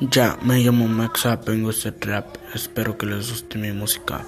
Ya, me llamo Maxa, vengo a este hacer rap, espero que les guste mi música.